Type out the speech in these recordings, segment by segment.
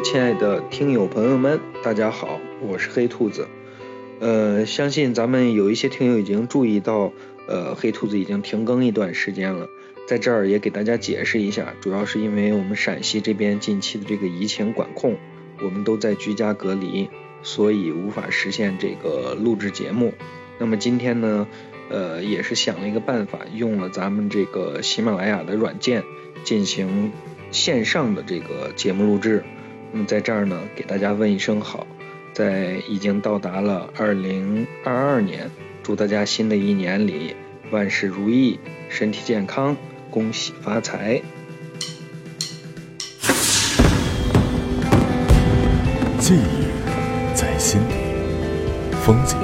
亲爱的听友朋友们，大家好，我是黑兔子。呃，相信咱们有一些听友已经注意到，呃，黑兔子已经停更一段时间了，在这儿也给大家解释一下，主要是因为我们陕西这边近期的这个疫情管控，我们都在居家隔离，所以无法实现这个录制节目。那么今天呢，呃，也是想了一个办法，用了咱们这个喜马拉雅的软件进行线上的这个节目录制。那么在这儿呢，给大家问一声好，在已经到达了二零二二年，祝大家新的一年里万事如意，身体健康，恭喜发财。记忆在心底，风景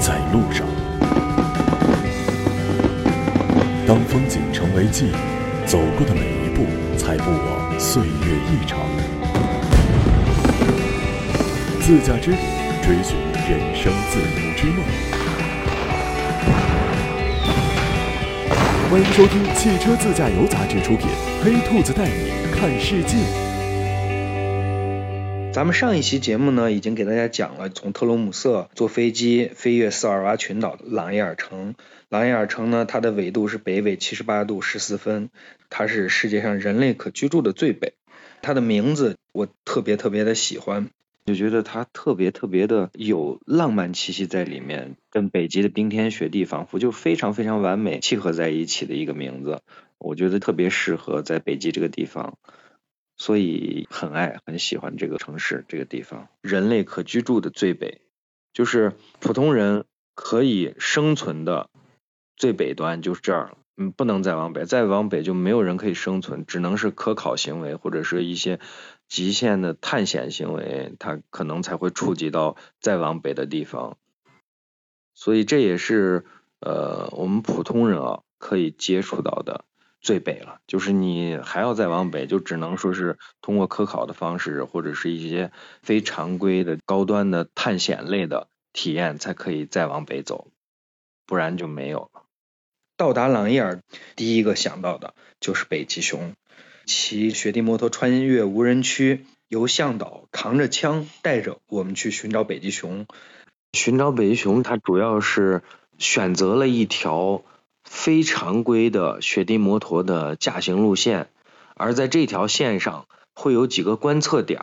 在路上。当风景成为记忆，走过的每一步，才不枉岁月一场。自驾之旅，追寻人生自由之梦。欢迎收听《汽车自驾游》杂志出品，《黑兔子带你看世界》。咱们上一期节目呢，已经给大家讲了从特罗姆瑟坐飞机飞越斯尔瓦群岛的朗伊尔城。朗伊尔城呢，它的纬度是北纬七十八度十四分，它是世界上人类可居住的最北。它的名字我特别特别的喜欢。就觉得它特别特别的有浪漫气息在里面，跟北极的冰天雪地仿佛就非常非常完美契合在一起的一个名字，我觉得特别适合在北极这个地方，所以很爱很喜欢这个城市这个地方，人类可居住的最北，就是普通人可以生存的最北端就是这儿。嗯，不能再往北，再往北就没有人可以生存，只能是科考行为或者是一些极限的探险行为，它可能才会触及到再往北的地方。所以这也是呃我们普通人啊可以接触到的最北了。就是你还要再往北，就只能说是通过科考的方式或者是一些非常规的高端的探险类的体验才可以再往北走，不然就没有了。到达朗伊尔，第一个想到的就是北极熊。骑雪地摩托穿越无人区，由向导扛着枪带着我们去寻找北极熊。寻找北极熊，它主要是选择了一条非常规的雪地摩托的驾行路线，而在这条线上会有几个观测点，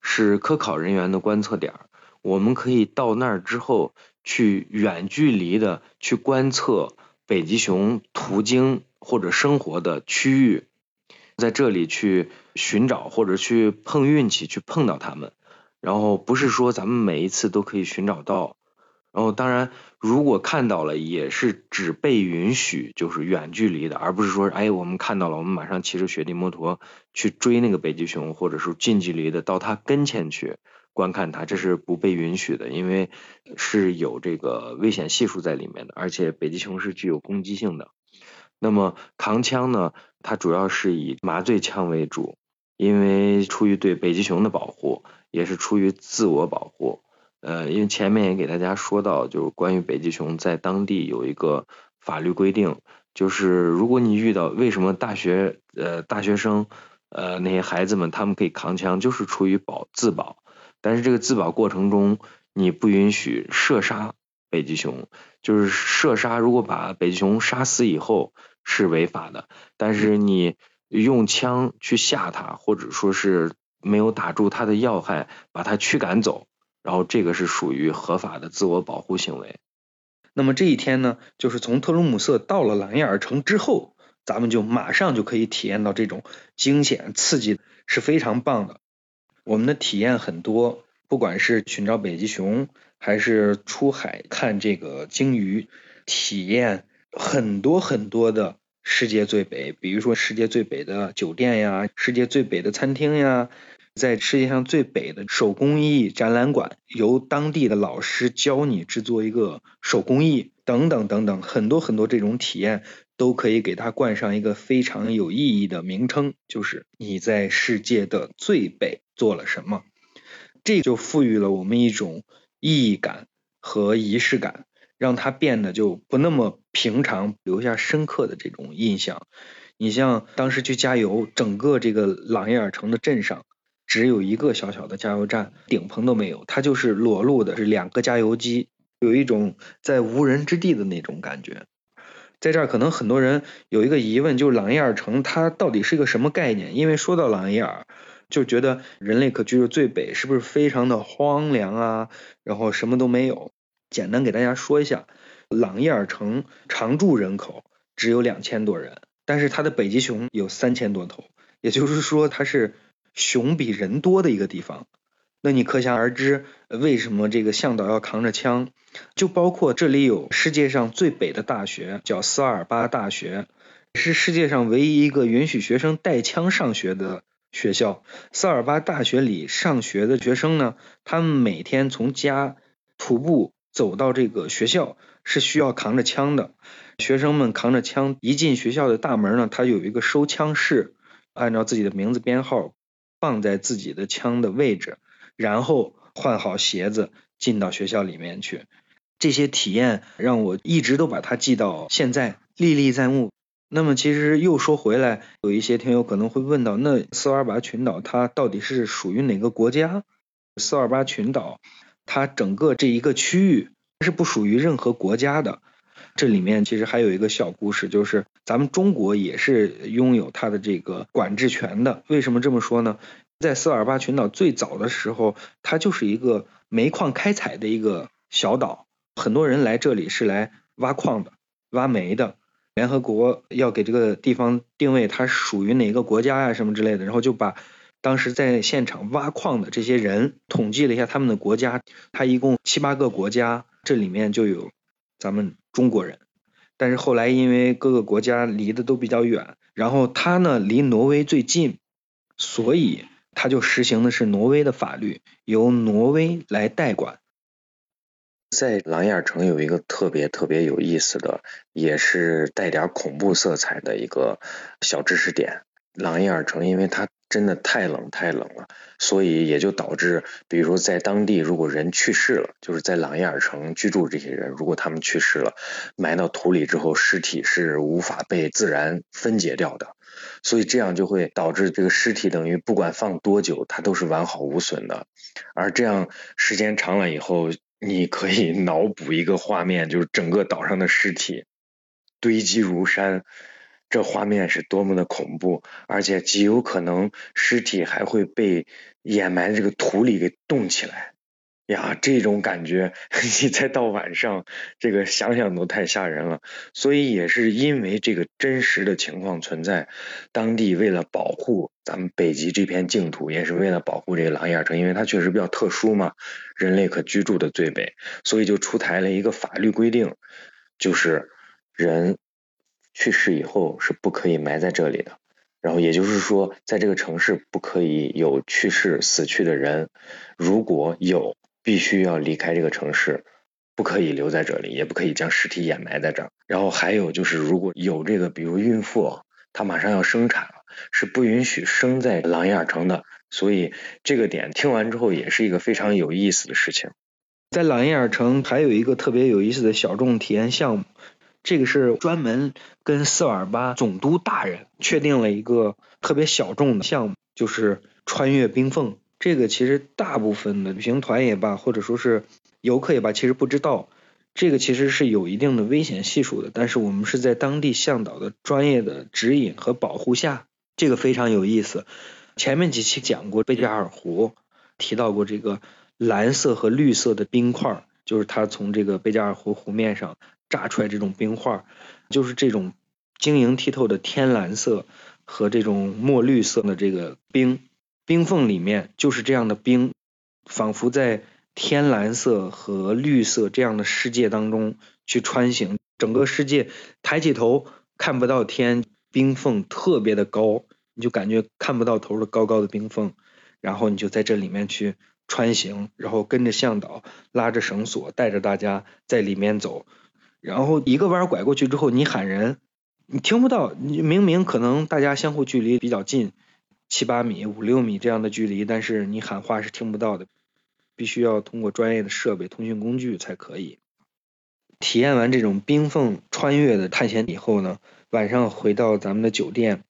是科考人员的观测点。我们可以到那儿之后，去远距离的去观测。北极熊途经或者生活的区域，在这里去寻找或者去碰运气去碰到它们，然后不是说咱们每一次都可以寻找到，然后当然如果看到了也是只被允许就是远距离的，而不是说哎我们看到了我们马上骑着雪地摩托去追那个北极熊，或者是近距离的到它跟前去。观看它，这是不被允许的，因为是有这个危险系数在里面的，而且北极熊是具有攻击性的。那么扛枪呢，它主要是以麻醉枪为主，因为出于对北极熊的保护，也是出于自我保护。呃，因为前面也给大家说到，就是关于北极熊在当地有一个法律规定，就是如果你遇到为什么大学呃大学生呃那些孩子们他们可以扛枪，就是出于保自保。但是这个自保过程中，你不允许射杀北极熊，就是射杀，如果把北极熊杀死以后是违法的。但是你用枪去吓它，或者说是没有打住它的要害，把它驱赶走，然后这个是属于合法的自我保护行为。那么这一天呢，就是从特鲁姆瑟到了朗伊尔城之后，咱们就马上就可以体验到这种惊险刺激，是非常棒的。我们的体验很多，不管是寻找北极熊，还是出海看这个鲸鱼，体验很多很多的世界最北，比如说世界最北的酒店呀，世界最北的餐厅呀，在世界上最北的手工艺展览馆，由当地的老师教你制作一个手工艺，等等等等，很多很多这种体验。都可以给它冠上一个非常有意义的名称，就是你在世界的最北做了什么，这就赋予了我们一种意义感和仪式感，让它变得就不那么平常，留下深刻的这种印象。你像当时去加油，整个这个朗伊尔城的镇上，只有一个小小的加油站，顶棚都没有，它就是裸露的，是两个加油机，有一种在无人之地的那种感觉。在这儿，可能很多人有一个疑问，就是朗伊尔城它到底是一个什么概念？因为说到朗伊尔，就觉得人类可居住最北，是不是非常的荒凉啊？然后什么都没有。简单给大家说一下，朗伊尔城常住人口只有两千多人，但是它的北极熊有三千多头，也就是说它是熊比人多的一个地方。那你可想而知，为什么这个向导要扛着枪？就包括这里有世界上最北的大学，叫斯尔巴大学，是世界上唯一一个允许学生带枪上学的学校。斯尔巴大学里上学的学生呢，他们每天从家徒步走到这个学校是需要扛着枪的。学生们扛着枪一进学校的大门呢，他有一个收枪室，按照自己的名字编号放在自己的枪的位置。然后换好鞋子进到学校里面去，这些体验让我一直都把它记到现在，历历在目。那么其实又说回来，有一些听友可能会问到，那斯瓦尔巴群岛它到底是属于哪个国家？斯瓦尔巴群岛它整个这一个区域是不属于任何国家的。这里面其实还有一个小故事，就是咱们中国也是拥有它的这个管制权的。为什么这么说呢？在斯瓦尔巴群岛最早的时候，它就是一个煤矿开采的一个小岛，很多人来这里是来挖矿的、挖煤的。联合国要给这个地方定位它属于哪个国家呀什么之类的，然后就把当时在现场挖矿的这些人统计了一下他们的国家，它一共七八个国家，这里面就有咱们中国人。但是后来因为各个国家离得都比较远，然后它呢离挪威最近，所以。他就实行的是挪威的法律，由挪威来代管。在朗伊尔城有一个特别特别有意思的，也是带点恐怖色彩的一个小知识点。朗伊尔城因为它真的太冷太冷了，所以也就导致，比如在当地如果人去世了，就是在朗伊尔城居住这些人，如果他们去世了，埋到土里之后，尸体是无法被自然分解掉的。所以这样就会导致这个尸体等于不管放多久，它都是完好无损的。而这样时间长了以后，你可以脑补一个画面，就是整个岛上的尸体堆积如山，这画面是多么的恐怖，而且极有可能尸体还会被掩埋这个土里给冻起来。呀，这种感觉，你再到晚上，这个想想都太吓人了。所以也是因为这个真实的情况存在，当地为了保护咱们北极这片净土，也是为了保护这个狼牙城，因为它确实比较特殊嘛，人类可居住的最北，所以就出台了一个法律规定，就是人去世以后是不可以埋在这里的。然后也就是说，在这个城市不可以有去世死去的人，如果有。必须要离开这个城市，不可以留在这里，也不可以将尸体掩埋在这儿。然后还有就是，如果有这个，比如孕妇，她马上要生产了，是不允许生在琅琊城的。所以这个点听完之后，也是一个非常有意思的事情。在琅琊城还有一个特别有意思的小众体验项目，这个是专门跟斯瓦尔巴总督大人确定了一个特别小众的项目，就是穿越冰缝。这个其实大部分的旅行团也罢，或者说是游客也罢，其实不知道，这个其实是有一定的危险系数的。但是我们是在当地向导的专业的指引和保护下，这个非常有意思。前面几期讲过贝加尔湖，提到过这个蓝色和绿色的冰块，就是它从这个贝加尔湖湖面上炸出来这种冰块，就是这种晶莹剔透的天蓝色和这种墨绿色的这个冰。冰缝里面就是这样的冰，仿佛在天蓝色和绿色这样的世界当中去穿行。整个世界抬起头看不到天，冰缝特别的高，你就感觉看不到头的高高的冰缝。然后你就在这里面去穿行，然后跟着向导拉着绳索，带着大家在里面走。然后一个弯拐过去之后，你喊人，你听不到。你明明可能大家相互距离比较近。七八米、五六米这样的距离，但是你喊话是听不到的，必须要通过专业的设备、通讯工具才可以。体验完这种冰缝穿越的探险以后呢，晚上回到咱们的酒店，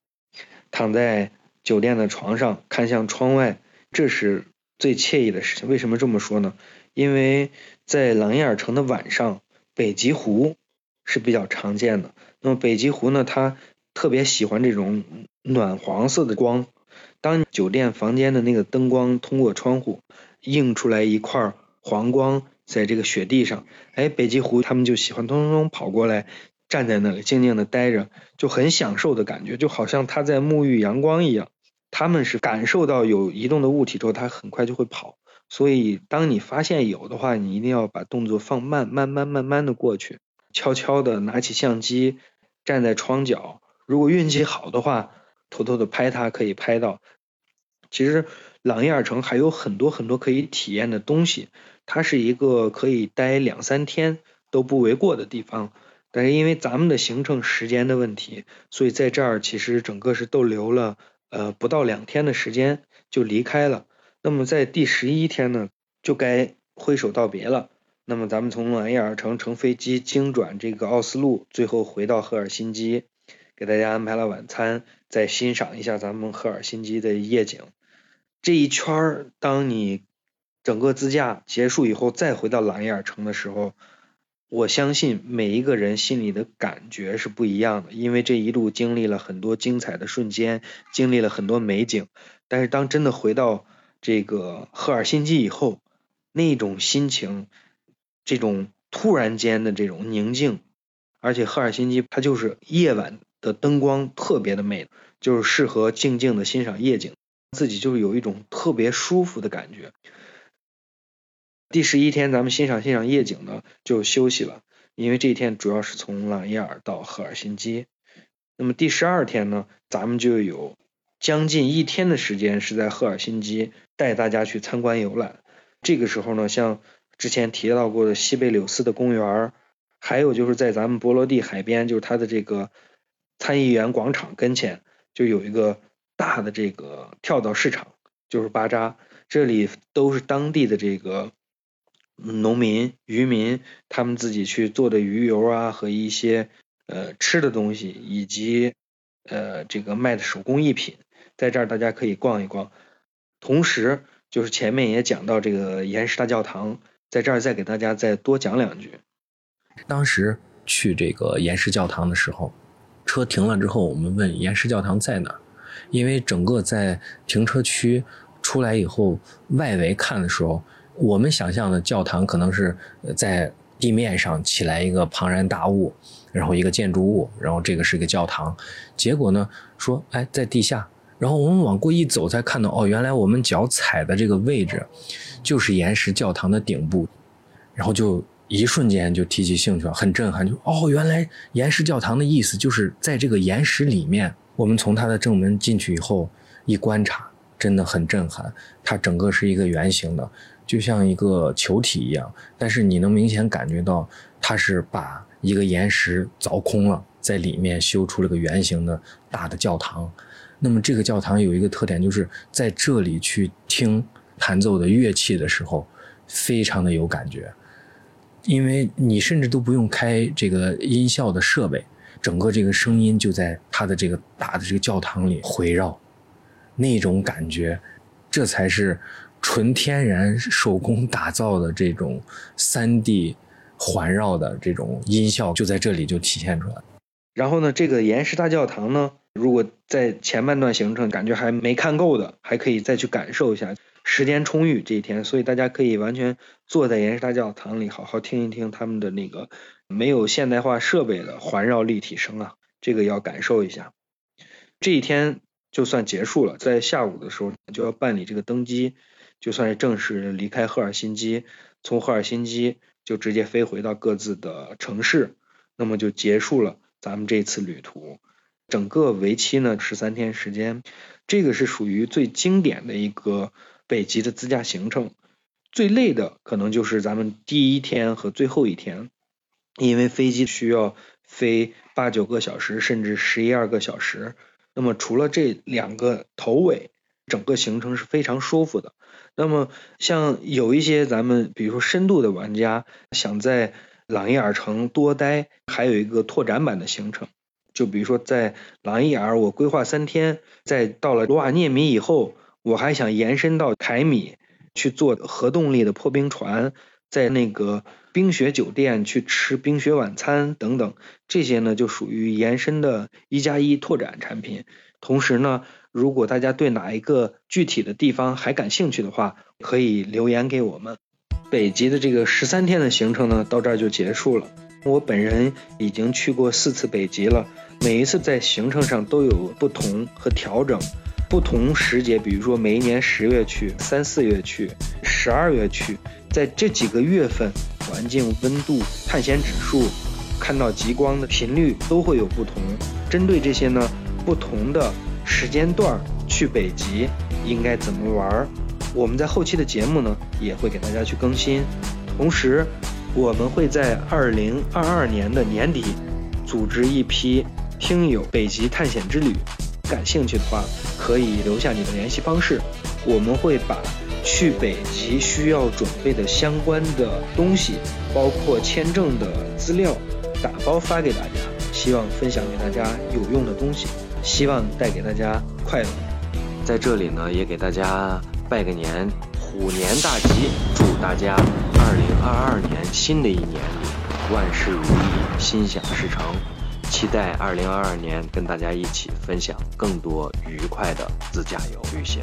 躺在酒店的床上，看向窗外，这是最惬意的事情。为什么这么说呢？因为在琅琊城的晚上，北极狐是比较常见的。那么北极狐呢，它特别喜欢这种暖黄色的光。当酒店房间的那个灯光通过窗户映出来一块黄光，在这个雪地上，哎，北极狐它们就喜欢咚咚咚跑过来，站在那里静静的待着，就很享受的感觉，就好像它在沐浴阳光一样。它们是感受到有移动的物体之后，它很快就会跑。所以，当你发现有的话，你一定要把动作放慢，慢慢慢慢的过去，悄悄的拿起相机，站在窗角。如果运气好的话，偷偷的拍它，可以拍到。其实，琅琊城还有很多很多可以体验的东西，它是一个可以待两三天都不为过的地方。但是因为咱们的行程时间的问题，所以在这儿其实整个是逗留了呃不到两天的时间就离开了。那么在第十一天呢，就该挥手道别了。那么咱们从琅琊城乘飞机经转这个奥斯陆，最后回到赫尔辛基，给大家安排了晚餐，再欣赏一下咱们赫尔辛基的夜景。这一圈儿，当你整个自驾结束以后，再回到琅琊城的时候，我相信每一个人心里的感觉是不一样的，因为这一路经历了很多精彩的瞬间，经历了很多美景。但是当真的回到这个赫尔辛基以后，那种心情，这种突然间的这种宁静，而且赫尔辛基它就是夜晚的灯光特别的美，就是适合静静的欣赏夜景，自己就有一种特别舒服的感觉。第十一天咱们欣赏欣赏夜景呢，就休息了，因为这一天主要是从朗伊尔到赫尔辛基。那么第十二天呢，咱们就有。将近一天的时间是在赫尔辛基带大家去参观游览。这个时候呢，像之前提到过的西贝柳斯的公园，还有就是在咱们波罗的海边，就是它的这个参议员广场跟前，就有一个大的这个跳蚤市场，就是巴扎。这里都是当地的这个农民、渔民他们自己去做的鱼油啊，和一些呃吃的东西，以及呃这个卖的手工艺品。在这儿大家可以逛一逛，同时就是前面也讲到这个岩石大教堂，在这儿再给大家再多讲两句。当时去这个岩石教堂的时候，车停了之后，我们问岩石教堂在哪儿，因为整个在停车区出来以后，外围看的时候，我们想象的教堂可能是在地面上起来一个庞然大物，然后一个建筑物，然后这个是一个教堂，结果呢说，哎，在地下。然后我们往过一走，才看到哦，原来我们脚踩的这个位置，就是岩石教堂的顶部。然后就一瞬间就提起兴趣了，很震撼。就哦，原来岩石教堂的意思就是在这个岩石里面。我们从它的正门进去以后，一观察，真的很震撼。它整个是一个圆形的，就像一个球体一样。但是你能明显感觉到，它是把一个岩石凿空了，在里面修出了个圆形的大的教堂。那么这个教堂有一个特点，就是在这里去听弹奏的乐器的时候，非常的有感觉，因为你甚至都不用开这个音效的设备，整个这个声音就在它的这个大的这个教堂里回绕，那种感觉，这才是纯天然手工打造的这种三 D 环绕的这种音效，就在这里就体现出来。然后呢，这个岩石大教堂呢，如果在前半段行程感觉还没看够的，还可以再去感受一下，时间充裕这一天，所以大家可以完全坐在岩石大教堂里，好好听一听他们的那个没有现代化设备的环绕立体声啊，这个要感受一下。这一天就算结束了，在下午的时候就要办理这个登机，就算是正式离开赫尔辛基，从赫尔辛基就直接飞回到各自的城市，那么就结束了。咱们这次旅途，整个为期呢十三天时间，这个是属于最经典的一个北极的自驾行程。最累的可能就是咱们第一天和最后一天，因为飞机需要飞八九个小时，甚至十一二个小时。那么除了这两个头尾，整个行程是非常舒服的。那么像有一些咱们比如说深度的玩家，想在朗伊尔城多待，还有一个拓展版的行程，就比如说在朗伊尔，我规划三天，在到了罗瓦涅米以后，我还想延伸到凯米去做核动力的破冰船，在那个冰雪酒店去吃冰雪晚餐等等，这些呢就属于延伸的一加一拓展产品。同时呢，如果大家对哪一个具体的地方还感兴趣的话，可以留言给我们。北极的这个十三天的行程呢，到这儿就结束了。我本人已经去过四次北极了，每一次在行程上都有不同和调整。不同时节，比如说每一年十月去，三四月去，十二月去，在这几个月份，环境、温度、探险指数、看到极光的频率都会有不同。针对这些呢，不同的时间段去北极应该怎么玩？我们在后期的节目呢也会给大家去更新。同时，我们会在二零二二年的年底组织一批听友北极探险之旅。感兴趣的话，可以留下你的联系方式，我们会把去北极需要准备的相关的东西，包括签证的资料，打包发给大家，希望分享给大家有用的东西，希望带给大家快乐。在这里呢，也给大家拜个年，虎年大吉，祝大家二二年新的一年里万事如意，心想事成。期待二零二二年跟大家一起分享更多愉快的自驾游旅行。